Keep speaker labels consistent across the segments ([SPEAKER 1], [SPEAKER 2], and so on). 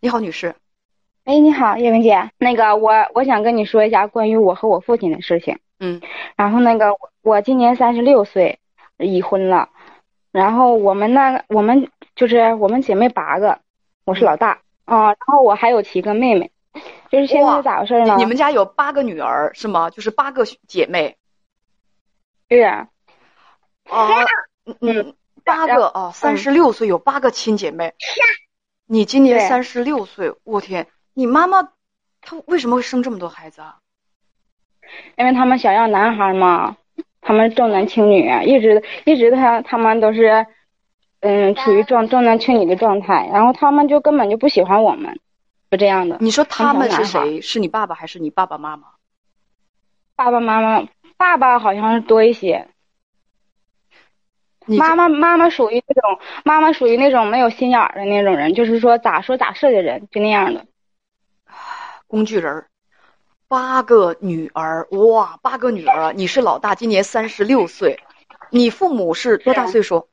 [SPEAKER 1] 你好，女士。
[SPEAKER 2] 哎，你好，叶文姐。那个，我我想跟你说一下关于我和我父亲的事情。
[SPEAKER 1] 嗯。
[SPEAKER 2] 然后那个，我今年三十六岁，已婚了。然后我们那我们就是我们姐妹八个，我是老大啊。然后我还有七个妹妹。就是现在咋回事呢？
[SPEAKER 1] 你们家有八个女儿是吗？就是八个姐妹。
[SPEAKER 2] 对呀。
[SPEAKER 1] 啊。嗯。八个啊，三十六岁有八个亲姐妹。你今年三十六岁，我天！你妈妈她为什么会生这么多孩子啊？
[SPEAKER 2] 因为他们想要男孩嘛，他们重男轻女，一直一直他他们都是嗯处于重重男轻女的状态，然后他们就根本就不喜欢我们，就这样的。
[SPEAKER 1] 你说他们是谁？是你爸爸还是你爸爸妈妈？
[SPEAKER 2] 爸爸妈妈，爸爸好像是多一些。妈妈妈妈属于那种妈妈属于那种没有心眼儿的那种人，就是说咋说咋是的人，就那样的。
[SPEAKER 1] 工具人儿，八个女儿哇，八个女儿，你是老大，今年三十六岁，你父母是多大岁数？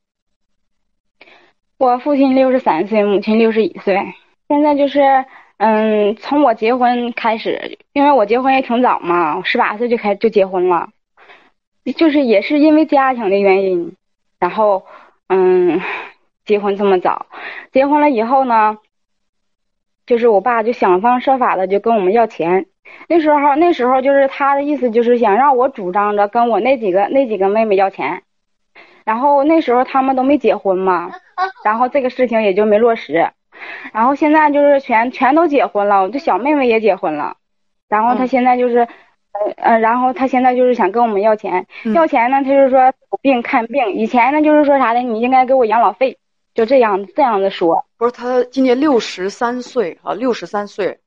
[SPEAKER 2] 我父亲六十三岁，母亲六十一岁。现在就是嗯，从我结婚开始，因为我结婚也挺早嘛，十八岁就开就结婚了，就是也是因为家庭的原因。然后，嗯，结婚这么早，结婚了以后呢，就是我爸就想方设法的就跟我们要钱。那时候，那时候就是他的意思，就是想让我主张着跟我那几个那几个妹妹要钱。然后那时候他们都没结婚嘛，然后这个事情也就没落实。然后现在就是全全都结婚了，我这小妹妹也结婚了。然后他现在就是。呃然后他现在就是想跟我们要钱，要钱呢，他就是说有病看病。以前呢，就是说啥的，你应该给我养老费，就这样这样的说。
[SPEAKER 1] 不是他今年六十三岁啊，六十三岁。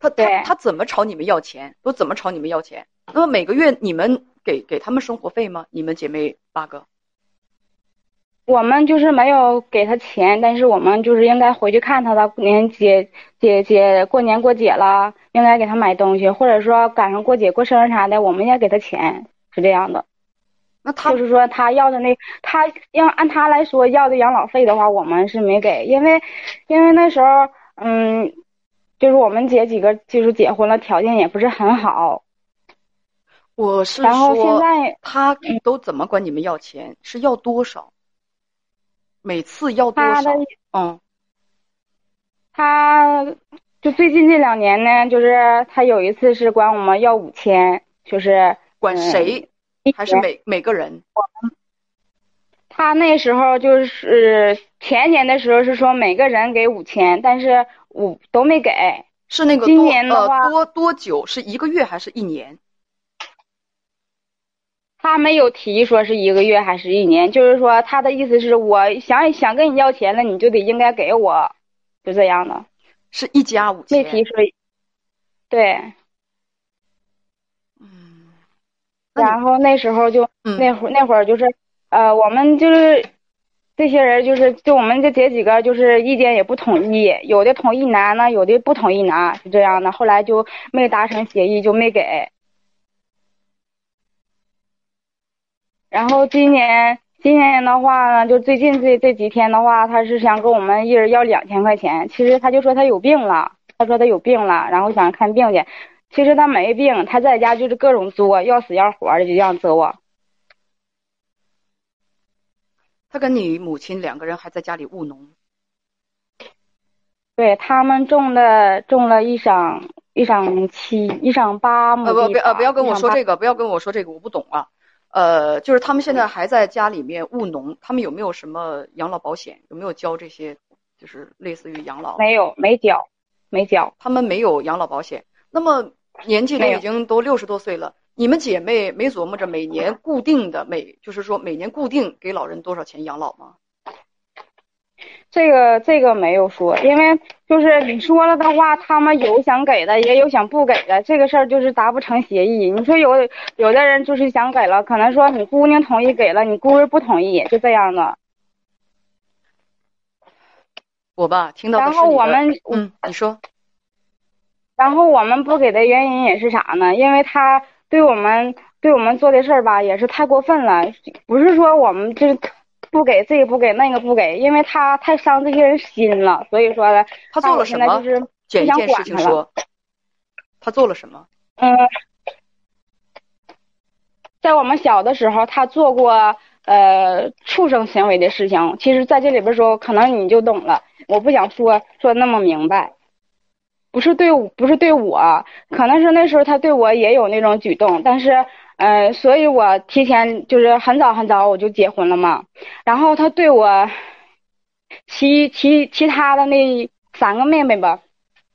[SPEAKER 1] 他他他怎么朝你们要钱？都怎么朝你们要钱？那么每个月你们给给他们生活费吗？你们姐妹八个？
[SPEAKER 2] 我们就是没有给他钱，但是我们就是应该回去看他的年节节节过年过节了，应该给他买东西，或者说赶上过节过生日啥的，我们也给他钱，是这样的。
[SPEAKER 1] 那他
[SPEAKER 2] 就是说他要的那他要按他来说要的养老费的话，我们是没给，因为因为那时候嗯，就是我们姐几个就是结婚了，条件也不是很好。
[SPEAKER 1] 我是
[SPEAKER 2] 然后现在
[SPEAKER 1] 他都怎么管你们要钱？是要多少？每次要多少？嗯，
[SPEAKER 2] 他就最近这两年呢，就是他有一次是管我们要五千，就是
[SPEAKER 1] 管谁？还是每每个人？
[SPEAKER 2] 他那时候就是前年的时候是说每个人给五千，但是五都没给。
[SPEAKER 1] 是那个
[SPEAKER 2] 今年的话
[SPEAKER 1] 多多久？是一个月还是一年？
[SPEAKER 2] 他没有提说是一个月还是一年，就是说他的意思是我想想跟你要钱了，你就得应该给我，就这样的。
[SPEAKER 1] 是一家五千。
[SPEAKER 2] 没提说。对。
[SPEAKER 1] 嗯。
[SPEAKER 2] 然后那时候就那会那会儿就是呃，我们就是这些人就是就我们这姐几个就是意见也不统一，有的同意拿呢，有的不同意拿，是这样的。后来就没达成协议，就没给。然后今年今年的话呢，就最近这这几天的话，他是想跟我们一人要两千块钱。其实他就说他有病了，他说他有病了，然后想看病去。其实他没病，他在家就是各种作，要死要活的就这样作我。
[SPEAKER 1] 他跟你母亲两个人还在家里务农。
[SPEAKER 2] 对他们种的种了一晌一晌七一晌八。
[SPEAKER 1] 呃不呃不要跟我说这个，不要跟我说这个，我不懂啊。呃，就是他们现在还在家里面务农，他们有没有什么养老保险？有没有交这些？就是类似于养老？
[SPEAKER 2] 没有，没交，没交。
[SPEAKER 1] 他们没有养老保险。那么年纪都已经都六十多岁了，你们姐妹没琢磨着每年固定的每，就是说每年固定给老人多少钱养老吗？
[SPEAKER 2] 这个这个没有说，因为就是你说了的话，他们有想给的，也有想不给的，这个事儿就是达不成协议。你说有有的人就是想给了，可能说你姑娘同意给了，你姑爷不同意，就这样的。
[SPEAKER 1] 我吧，听到
[SPEAKER 2] 然后我们
[SPEAKER 1] 嗯，你说。
[SPEAKER 2] 然后我们不给的原因也是啥呢？因为他对我们对我们做的事儿吧，也是太过分了。不是说我们就是。不给这个不给那个不给，因为他太伤这些人心了，所以说呢
[SPEAKER 1] 他做了什么？
[SPEAKER 2] 就是
[SPEAKER 1] 不想管事情说，他做了什么？
[SPEAKER 2] 嗯，在我们小的时候，他做过呃畜生行为的事情。其实，在这里边说，可能你就懂了。我不想说说那么明白，不是对，不是对我，可能是那时候他对我也有那种举动，但是。嗯，所以我提前就是很早很早我就结婚了嘛。然后他对我其其其他的那三个妹妹吧，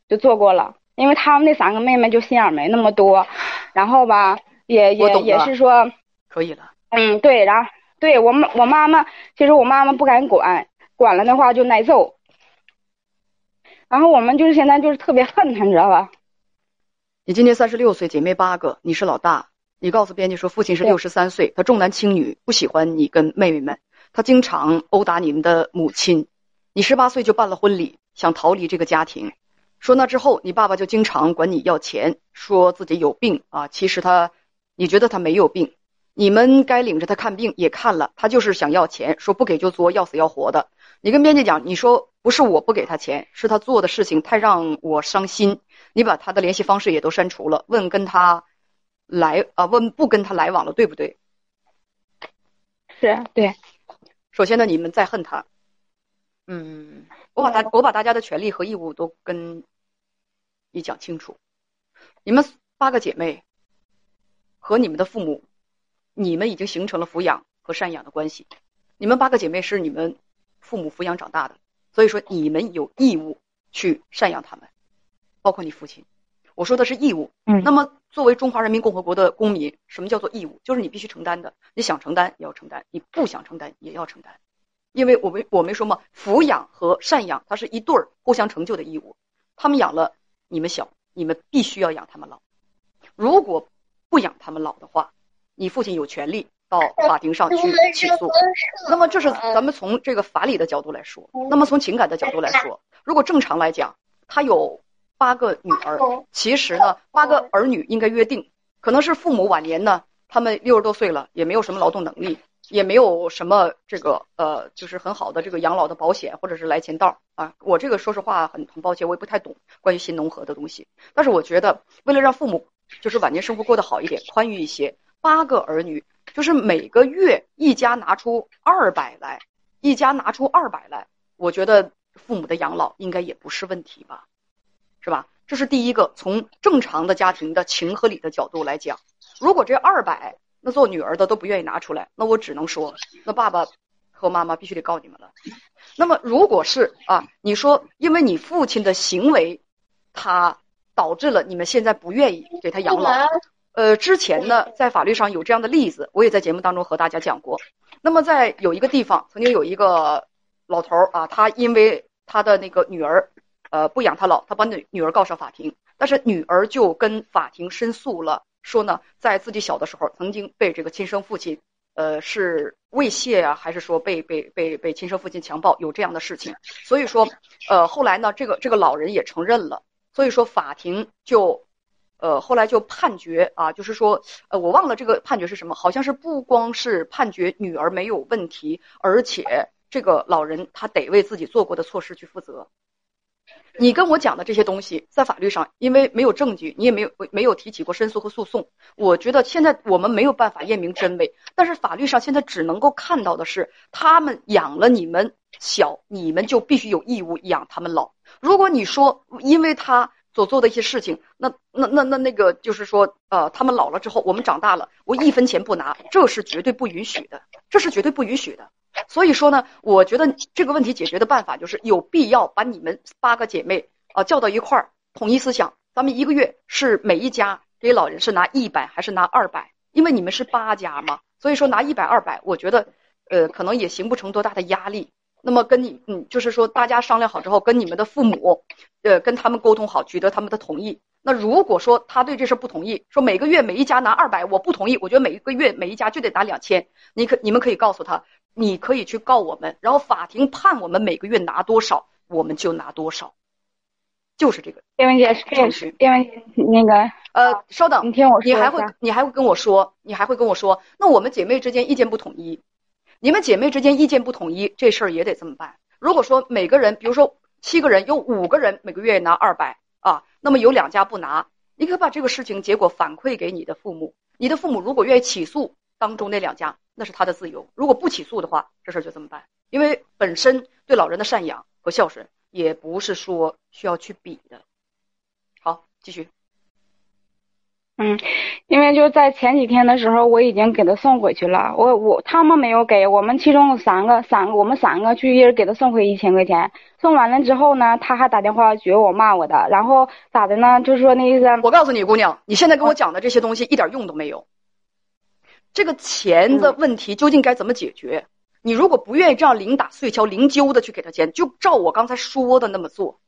[SPEAKER 2] 就做过了，因为他们那三个妹妹就心眼没那么多。然后吧，也也也是说
[SPEAKER 1] 可以了。
[SPEAKER 2] 嗯，对，然后对我妈我妈妈，其实我妈妈不敢管，管了的话就挨揍。然后我们就是现在就是特别恨他，你知道吧？
[SPEAKER 1] 你今年三十六岁，姐妹八个，你是老大。你告诉编辑说，父亲是六十三岁，他重男轻女，不喜欢你跟妹妹们，他经常殴打你们的母亲。你十八岁就办了婚礼，想逃离这个家庭。说那之后，你爸爸就经常管你要钱，说自己有病啊。其实他，你觉得他没有病。你们该领着他看病也看了，他就是想要钱，说不给就作，要死要活的。你跟编辑讲，你说不是我不给他钱，是他做的事情太让我伤心。你把他的联系方式也都删除了，问跟他。来啊，问不跟他来往了，对不对？
[SPEAKER 2] 是对。
[SPEAKER 1] 首先呢，你们在恨他。嗯，我把大我把大家的权利和义务都跟你讲清楚。你们八个姐妹和你们的父母，你们已经形成了抚养和赡养的关系。你们八个姐妹是你们父母抚养长大的，所以说你们有义务去赡养他们，包括你父亲。我说的是义务。
[SPEAKER 2] 嗯。
[SPEAKER 1] 那么。作为中华人民共和国的公民，什么叫做义务？就是你必须承担的。你想承担也要承担，你不想承担也要承担。因为我没我没说嘛，抚养和赡养它是一对儿互相成就的义务。他们养了你们小，你们必须要养他们老。如果不养他们老的话，你父亲有权利到法庭上去起诉。那么这是咱们从这个法理的角度来说。那么从情感的角度来说，如果正常来讲，他有。八个女儿，其实呢，八个儿女应该约定，可能是父母晚年呢，他们六十多岁了，也没有什么劳动能力，也没有什么这个呃，就是很好的这个养老的保险或者是来钱道啊。我这个说实话很很抱歉，我也不太懂关于新农合的东西。但是我觉得，为了让父母就是晚年生活过得好一点，宽裕一些，八个儿女就是每个月一家拿出二百来，一家拿出二百来，我觉得父母的养老应该也不是问题吧。是吧？这是第一个，从正常的家庭的情和理的角度来讲，如果这二百，那做女儿的都不愿意拿出来，那我只能说，那爸爸和妈妈必须得告你们了。那么，如果是啊，你说因为你父亲的行为，他导致了你们现在不愿意给他养老，呃，之前呢，在法律上有这样的例子，我也在节目当中和大家讲过。那么，在有一个地方，曾经有一个老头儿啊，他因为他的那个女儿。呃，不养他老，他把女女儿告上法庭，但是女儿就跟法庭申诉了，说呢，在自己小的时候曾经被这个亲生父亲，呃，是猥亵啊，还是说被被被被亲生父亲强暴，有这样的事情，所以说，呃，后来呢，这个这个老人也承认了，所以说法庭就，呃，后来就判决啊，就是说，呃，我忘了这个判决是什么，好像是不光是判决女儿没有问题，而且这个老人他得为自己做过的错事去负责。你跟我讲的这些东西，在法律上，因为没有证据，你也没有没有提起过申诉和诉讼。我觉得现在我们没有办法验明真伪，但是法律上现在只能够看到的是，他们养了你们小，你们就必须有义务养他们老。如果你说因为他所做的一些事情，那那那那那个就是说，呃，他们老了之后，我们长大了，我一分钱不拿，这是绝对不允许的，这是绝对不允许的。所以说呢，我觉得这个问题解决的办法就是有必要把你们八个姐妹啊叫到一块儿，统一思想。咱们一个月是每一家给老人是拿一百还是拿二百？因为你们是八家嘛，所以说拿一百二百，我觉得呃可能也形不成多大的压力。那么跟你嗯，就是说大家商量好之后，跟你们的父母呃跟他们沟通好，取得他们的同意。那如果说他对这事不同意，说每个月每一家拿二百，我不同意，我觉得每一个月每一家就得拿两千。你可你们可以告诉他。你可以去告我们，然后法庭判我们每个月拿多少，我们就拿多少，就是这个。
[SPEAKER 2] 叶文姐，程序。叶文姐，那个
[SPEAKER 1] 呃，稍等，
[SPEAKER 2] 你听我说，
[SPEAKER 1] 你还会你还会跟我说，你还会跟我说，那我们姐妹之间意见不统一，你们姐妹之间意见不统一，这事儿也得这么办。如果说每个人，比如说七个人，有五个人每个月拿二百啊，那么有两家不拿，你可以把这个事情结果反馈给你的父母。你的父母如果愿意起诉当中那两家，那是他的自由；如果不起诉的话，这事儿就这么办。因为本身对老人的赡养和孝顺，也不是说需要去比的。好，继续。
[SPEAKER 2] 嗯，因为就在前几天的时候，我已经给他送回去了。我我他们没有给我们，其中有三个三个，我们三个去一人给他送回一千块钱。送完了之后呢，他还打电话觉我骂我的，然后咋的呢？就是说那意思。
[SPEAKER 1] 我告诉你，姑娘，你现在跟我讲的这些东西一点用都没有。这个钱的问题究竟该怎么解决？你如果不愿意这样零打碎敲、零揪的去给他钱，就照我刚才说的那么做，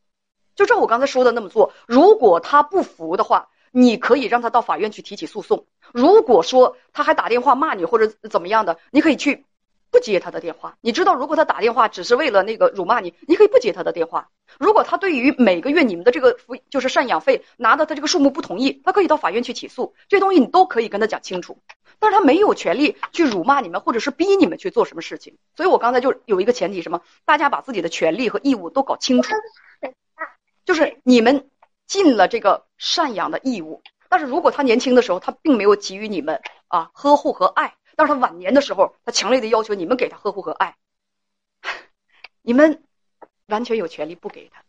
[SPEAKER 1] 就照我刚才说的那么做。如果他不服的话。你可以让他到法院去提起诉讼。如果说他还打电话骂你或者怎么样的，你可以去不接他的电话。你知道，如果他打电话只是为了那个辱骂你，你可以不接他的电话。如果他对于每个月你们的这个抚就是赡养费拿的他这个数目不同意，他可以到法院去起诉。这东西你都可以跟他讲清楚，但是他没有权利去辱骂你们或者是逼你们去做什么事情。所以我刚才就有一个前提，什么？大家把自己的权利和义务都搞清楚，就是你们。尽了这个赡养的义务，但是如果他年轻的时候他并没有给予你们啊呵护和爱，但是他晚年的时候他强烈的要求你们给他呵护和爱，你们完全有权利不给他，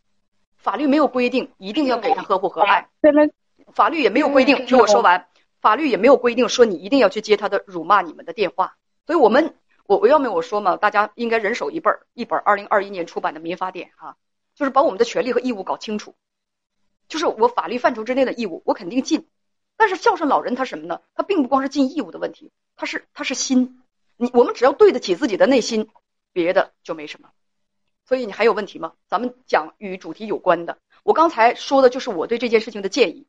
[SPEAKER 1] 法律没有规定一定要给他呵护和爱，法律也没有规定，听我说完，法律也没有规定说你一定要去接他的辱骂你们的电话，所以我们我我要没我说嘛，大家应该人手一本一本二零二一年出版的民法典哈，就是把我们的权利和义务搞清楚。就是我法律范畴之内的义务，我肯定尽。但是孝顺老人他什么呢？他并不光是尽义务的问题，他是他是心。你我们只要对得起自己的内心，别的就没什么。所以你还有问题吗？咱们讲与主题有关的。我刚才说的就是我对这件事情的建议。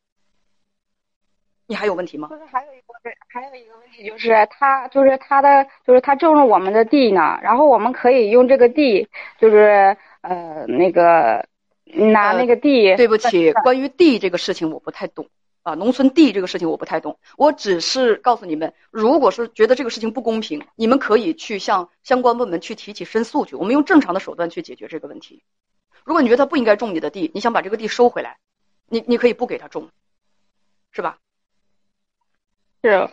[SPEAKER 1] 你还有问题吗？
[SPEAKER 2] 就是还有一个还有一个问题就是他就是他的就是他种了我们的地呢，然后我们可以用这个地就是呃那个。拿那个地，
[SPEAKER 1] 对不起，关于地这个事情我不太懂啊，农村地这个事情我不太懂。我只是告诉你们，如果是觉得这个事情不公平，你们可以去向相关部门去提起申诉去，我们用正常的手段去解决这个问题。如果你觉得他不应该种你的地，你想把这个地收回来，你你可以不给他种，是吧？
[SPEAKER 2] 是。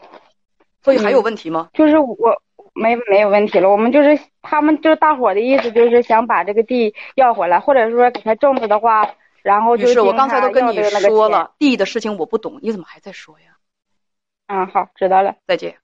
[SPEAKER 1] 所以还有问题吗？
[SPEAKER 2] 就是我。没没有问题了，我们就是他们就是大伙的意思，就是想把这个地要回来，或者说给他种着的话，然后就
[SPEAKER 1] 是我刚才都跟你说了，地的事情我不懂，你怎么还在说呀？
[SPEAKER 2] 嗯，好，知道了，
[SPEAKER 1] 再见。